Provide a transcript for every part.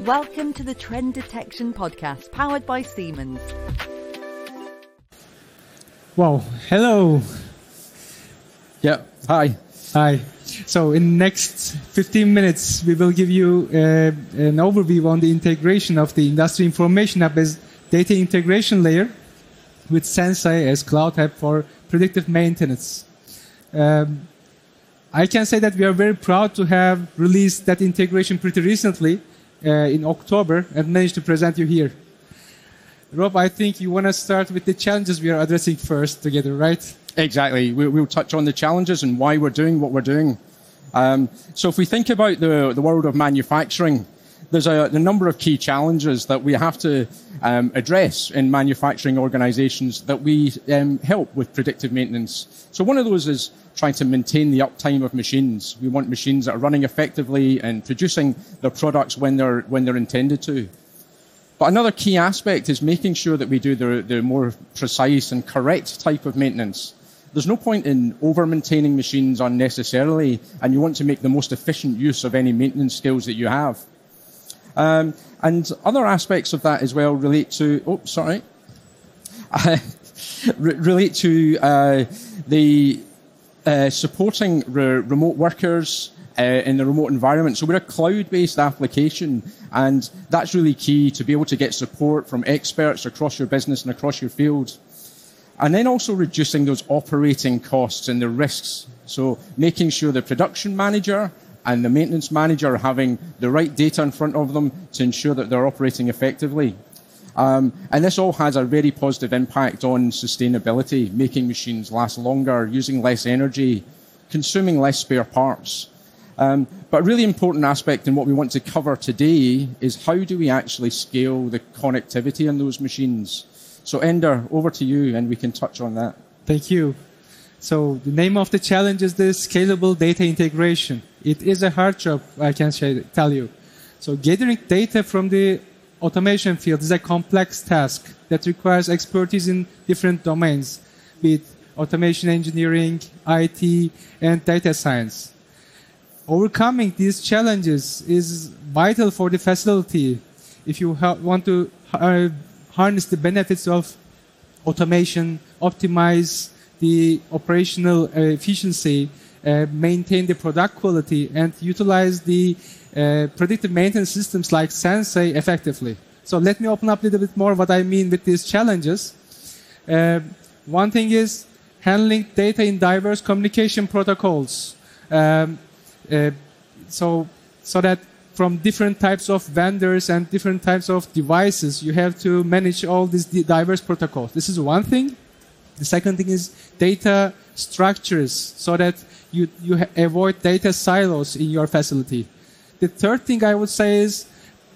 Welcome to the Trend Detection Podcast, powered by Siemens. Wow. Hello. Yeah. Hi. Hi. So in next 15 minutes, we will give you uh, an overview on the integration of the Industry Information Hub as data integration layer with Senseye as cloud hub for predictive maintenance. Um, I can say that we are very proud to have released that integration pretty recently uh, in October and managed to present you here. Rob, I think you want to start with the challenges we are addressing first together, right? Exactly. We, will touch on the challenges and why we're doing what we're doing. Um, so if we think about the, the world of manufacturing, there's a, a, number of key challenges that we have to um, address in manufacturing organizations that we um, help with predictive maintenance. So one of those is trying to maintain the uptime of machines. We want machines that are running effectively and producing their products when they're, when they're intended to. But another key aspect is making sure that we do the, the more precise and correct type of maintenance. There's no point in over maintaining machines unnecessarily, and you want to make the most efficient use of any maintenance skills that you have. Um, and other aspects of that as well relate to, oh, sorry, relate to uh, the uh, supporting re- remote workers uh, in the remote environment. So we're a cloud-based application, and that's really key to be able to get support from experts across your business and across your field. And then also reducing those operating costs and the risks. So making sure the production manager and the maintenance manager having the right data in front of them to ensure that they're operating effectively. Um, and this all has a very positive impact on sustainability, making machines last longer, using less energy, consuming less spare parts. Um, but a really important aspect in what we want to cover today is how do we actually scale the connectivity in those machines? So Ender, over to you and we can touch on that. Thank you. So the name of the challenge is the scalable data integration. It is a hard job, I can tell you. So gathering data from the automation field is a complex task that requires expertise in different domains, be it automation engineering, IT, and data science. Overcoming these challenges is vital for the facility if you want to uh, harness the benefits of automation, optimize the operational efficiency, maintain the product quality, and utilize the uh, predictive maintenance systems like Senseye effectively. So let me open up a little bit more what I mean with these challenges. Uh, one thing is handling data in diverse communication protocols. Um, uh, so, so that from different types of vendors and different types of devices, you have to manage all these diverse protocols. This is one thing. The second thing is data structures so that you, you avoid data silos in your facility. The third thing I would say is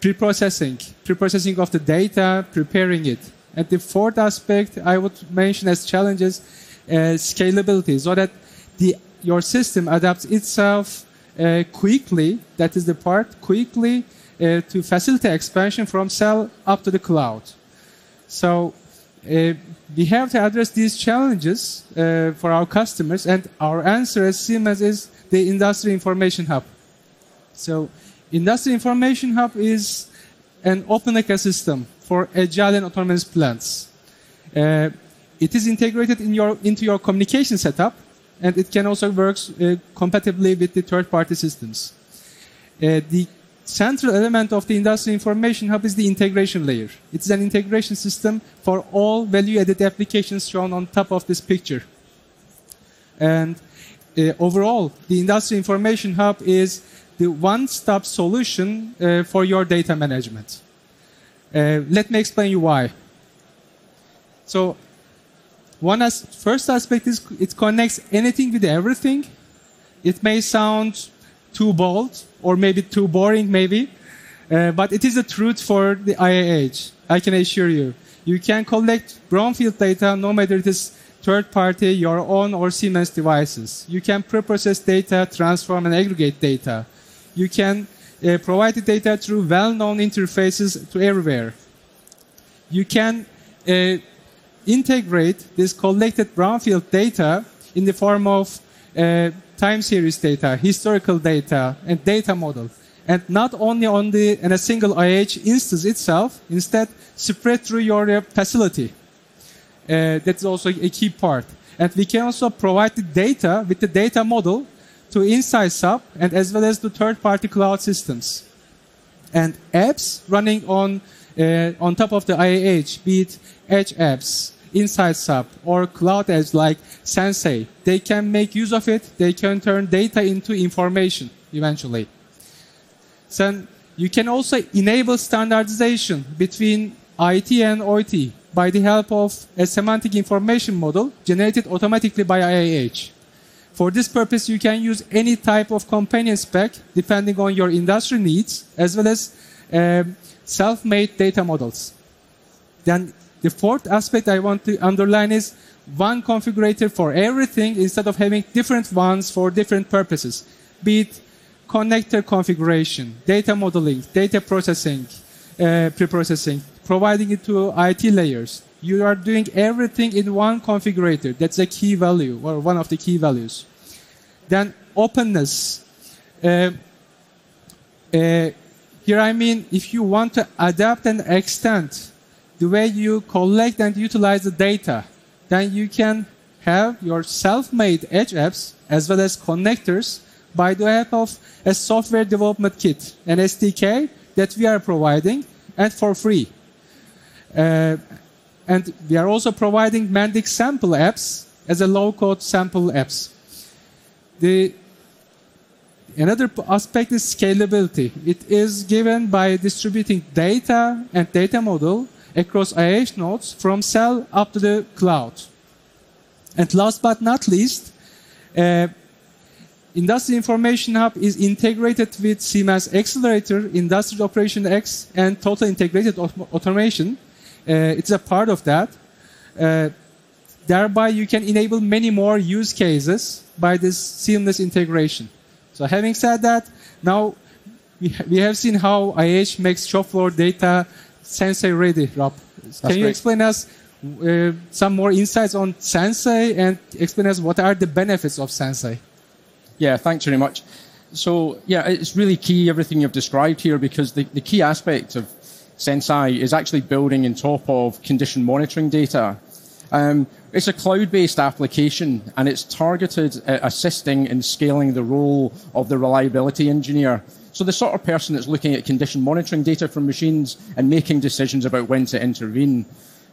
pre-processing, pre-processing of the data, preparing it. And the fourth aspect I would mention as challenges, uh, scalability, so that the, your system adapts itself uh, quickly, that is the part, quickly uh, to facilitate expansion from cell up to the cloud. So uh, we have to address these challenges uh, for our customers, and our answer as Siemens is the Industry Information Hub. So Industry Information Hub is an open ecosystem for agile and autonomous plants. Uh, it is integrated in your, into your communication setup, and it can also work uh, compatibly with the third-party systems. Uh, the central element of the industrial Information Hub is the integration layer. It's an integration system for all value-added applications shown on top of this picture. And uh, overall, the industrial Information Hub is the one-stop solution uh, for your data management. Uh, let me explain you why. So, one as first aspect is it connects anything with everything. It may sound too bold or maybe too boring, maybe, uh, but it is the truth for the IIH. I can assure you. You can collect brownfield data no matter it is third party, your own or Siemens devices. You can pre-process data, transform and aggregate data you can uh, provide the data through well-known interfaces to everywhere. You can uh, integrate this collected brownfield data in the form of uh, time series data, historical data, and data model. and not only on the in a single IH instance itself, instead spread through your uh, facility. Uh, that's also a key part. And we can also provide the data with the data model to Insights Hub and as well as to third-party cloud systems. And apps running on uh, on top of the IIH, be it edge apps, Insights Hub, or cloud Edge like Senseye, they can make use of it. They can turn data into information eventually. Then you can also enable standardization between IT and OT by the help of a semantic information model generated automatically by IIH. For this purpose, you can use any type of companion spec depending on your industry needs, as well as um, self-made data models. Then the fourth aspect I want to underline is one configurator for everything instead of having different ones for different purposes. Be it connector configuration, data modeling, data processing, uh, pre-processing, providing it to IT layers. You are doing everything in one configurator. That's a key value or one of the key values. Then openness. Uh, uh, here I mean if you want to adapt and extend the way you collect and utilize the data, then you can have your self-made edge apps as well as connectors by the help of a software development kit, an SDK that we are providing and for free. Uh, and we are also providing Mendix sample apps as a low-code sample apps. The another aspect is scalability. It is given by distributing data and data model across IH nodes from cell up to the cloud. And last but not least, uh, Industry Information Hub is integrated with Siemens Xcelerator, Industrial Operation X, and Total Integrated Automation. Uh, it's a part of that. Uh, thereby, you can enable many more use cases by this seamless integration. So, having said that, now we, ha we have seen how IH makes shop floor data Senseye ready, Rob. That's can you great. explain us uh, some more insights on Senseye and explain us what are the benefits of Senseye? Yeah, thanks very much. So, yeah, it's really key everything you've described here because the, the key aspect of Senseye is actually building on top of condition monitoring data. Um, it's a cloud-based application and it's targeted at assisting in scaling the role of the reliability engineer. So the sort of person that's looking at condition monitoring data from machines and making decisions about when to intervene.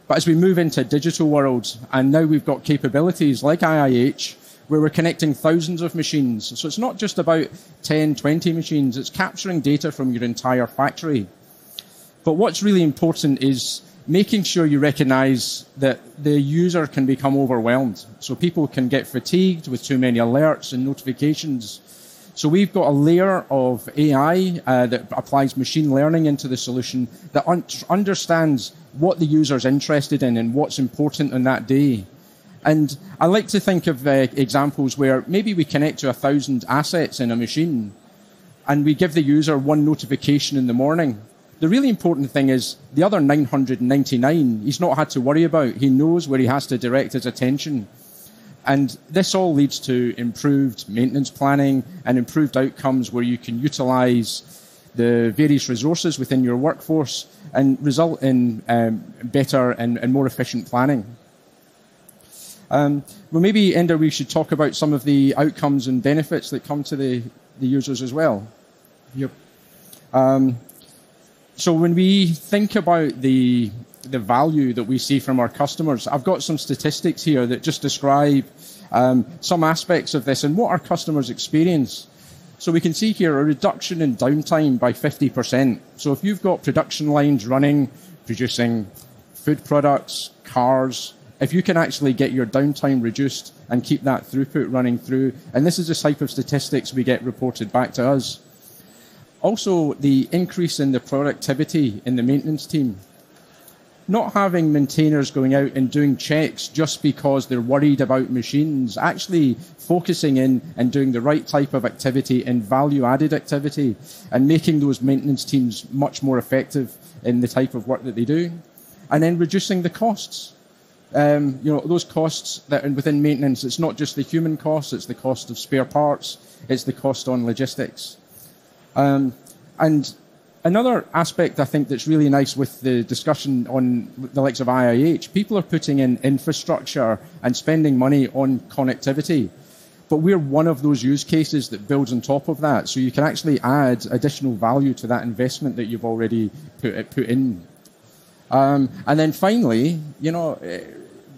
But as we move into a digital world and now we've got capabilities like IIH where we're connecting thousands of machines. So it's not just about 10, 20 machines, it's capturing data from your entire factory. But what's really important is making sure you recognize that the user can become overwhelmed. So people can get fatigued with too many alerts and notifications. So we've got a layer of AI uh, that applies machine learning into the solution that un- understands what the user's interested in and what's important on that day. And I like to think of uh, examples where maybe we connect to a thousand assets in a machine and we give the user one notification in the morning. The really important thing is the other 999 he's not had to worry about. He knows where he has to direct his attention. And this all leads to improved maintenance planning and improved outcomes where you can utilize the various resources within your workforce and result in um, better and, and more efficient planning. Um, well, maybe, Ender, we should talk about some of the outcomes and benefits that come to the, the users as well. Yep. Um, so when we think about the the value that we see from our customers, I've got some statistics here that just describe um, some aspects of this and what our customers experience. So we can see here a reduction in downtime by 50%. So if you've got production lines running, producing food products, cars, if you can actually get your downtime reduced and keep that throughput running through, and this is the type of statistics we get reported back to us. Also, the increase in the productivity in the maintenance team. Not having maintainers going out and doing checks just because they're worried about machines, actually focusing in and doing the right type of activity and value added activity and making those maintenance teams much more effective in the type of work that they do. And then reducing the costs. Um, you know, those costs that are within maintenance, it's not just the human costs, it's the cost of spare parts, it's the cost on logistics. Um, and another aspect I think that's really nice with the discussion on the likes of IIH, people are putting in infrastructure and spending money on connectivity. But we're one of those use cases that builds on top of that. So you can actually add additional value to that investment that you've already put, put in. Um, and then finally, you know, eh,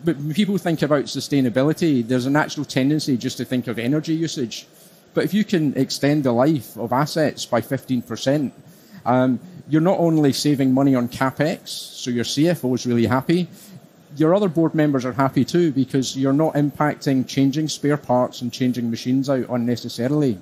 when people think about sustainability, there's a natural tendency just to think of energy usage. But if you can extend the life of assets by 15%, um, you're not only saving money on capex, so your CFO is really happy, your other board members are happy too because you're not impacting changing spare parts and changing machines out unnecessarily.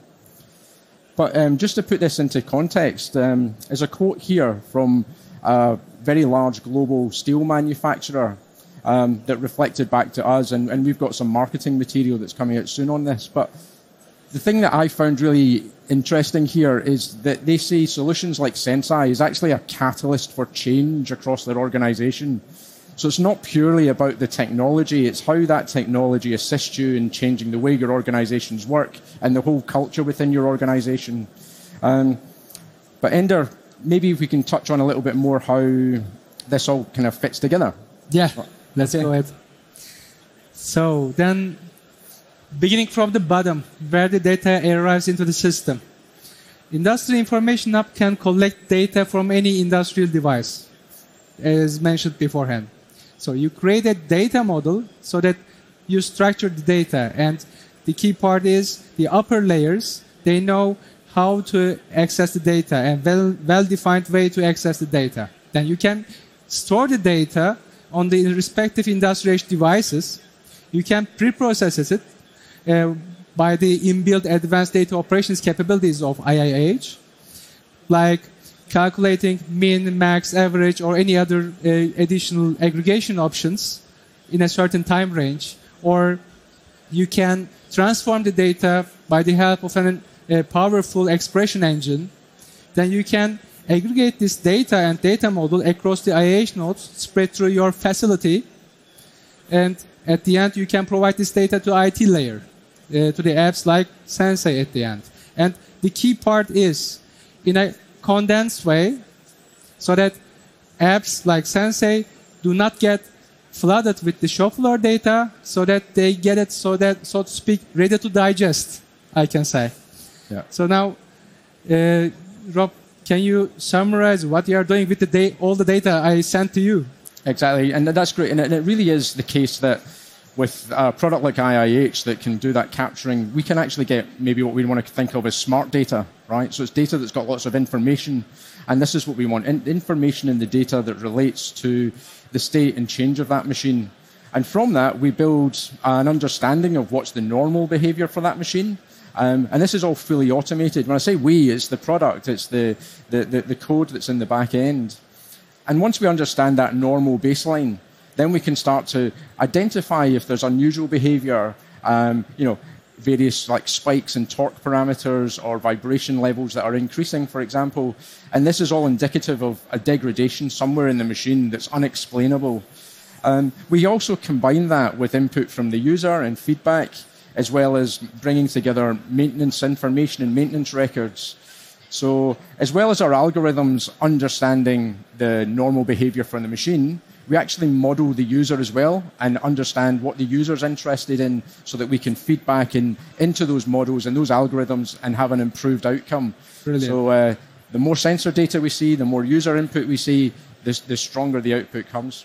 But um, just to put this into context, um, there's a quote here from a very large global steel manufacturer um, that reflected back to us, and, and we've got some marketing material that's coming out soon on this. But the thing that I found really interesting here is that they say solutions like Senseye is actually a catalyst for change across their organization. So it's not purely about the technology, it's how that technology assists you in changing the way your organizations work and the whole culture within your organization. Um, but Ender, maybe if we can touch on a little bit more how this all kind of fits together. Yeah, let's okay. go ahead. So then beginning from the bottom, where the data arrives into the system. Industrial Information Hub can collect data from any industrial device, as mentioned beforehand. So you create a data model so that you structure the data. And the key part is the upper layers, they know how to access the data and well, well-defined way to access the data. Then you can store the data on the respective industrial devices. You can pre-process it by the inbuilt advanced data operations capabilities of IIH, like calculating min, max, average, or any other uh, additional aggregation options in a certain time range, or you can transform the data by the help of a uh, powerful expression engine. Then you can aggregate this data and data model across the IIH nodes spread through your facility. And at the end, you can provide this data to IT layer uh, to the apps like Senseye at the end. And the key part is in a condensed way so that apps like Senseye do not get flooded with the shop floor data so that they get it so that, so to speak, ready to digest, I can say. Yeah. So now, uh, Rob, can you summarize what you are doing with the all the data I sent to you? Exactly, and that's great. And it really is the case that with a product like IIH that can do that capturing, we can actually get maybe what we want to think of as smart data, right? So it's data that's got lots of information, and this is what we want in- information in the data that relates to the state and change of that machine. And from that, we build an understanding of what's the normal behavior for that machine. Um, and this is all fully automated. When I say we, it's the product, it's the, the, the, the code that's in the back end. And once we understand that normal baseline, then we can start to identify if there's unusual behavior, um, you know, various like spikes in torque parameters or vibration levels that are increasing, for example. And this is all indicative of a degradation somewhere in the machine that's unexplainable. Um, we also combine that with input from the user and feedback, as well as bringing together maintenance information and maintenance records. So, as well as our algorithms understanding the normal behavior from the machine, we actually model the user as well and understand what the user is interested in so that we can feed back in, into those models and those algorithms and have an improved outcome. Brilliant. So uh, the more sensor data we see, the more user input we see, the, the stronger the output comes.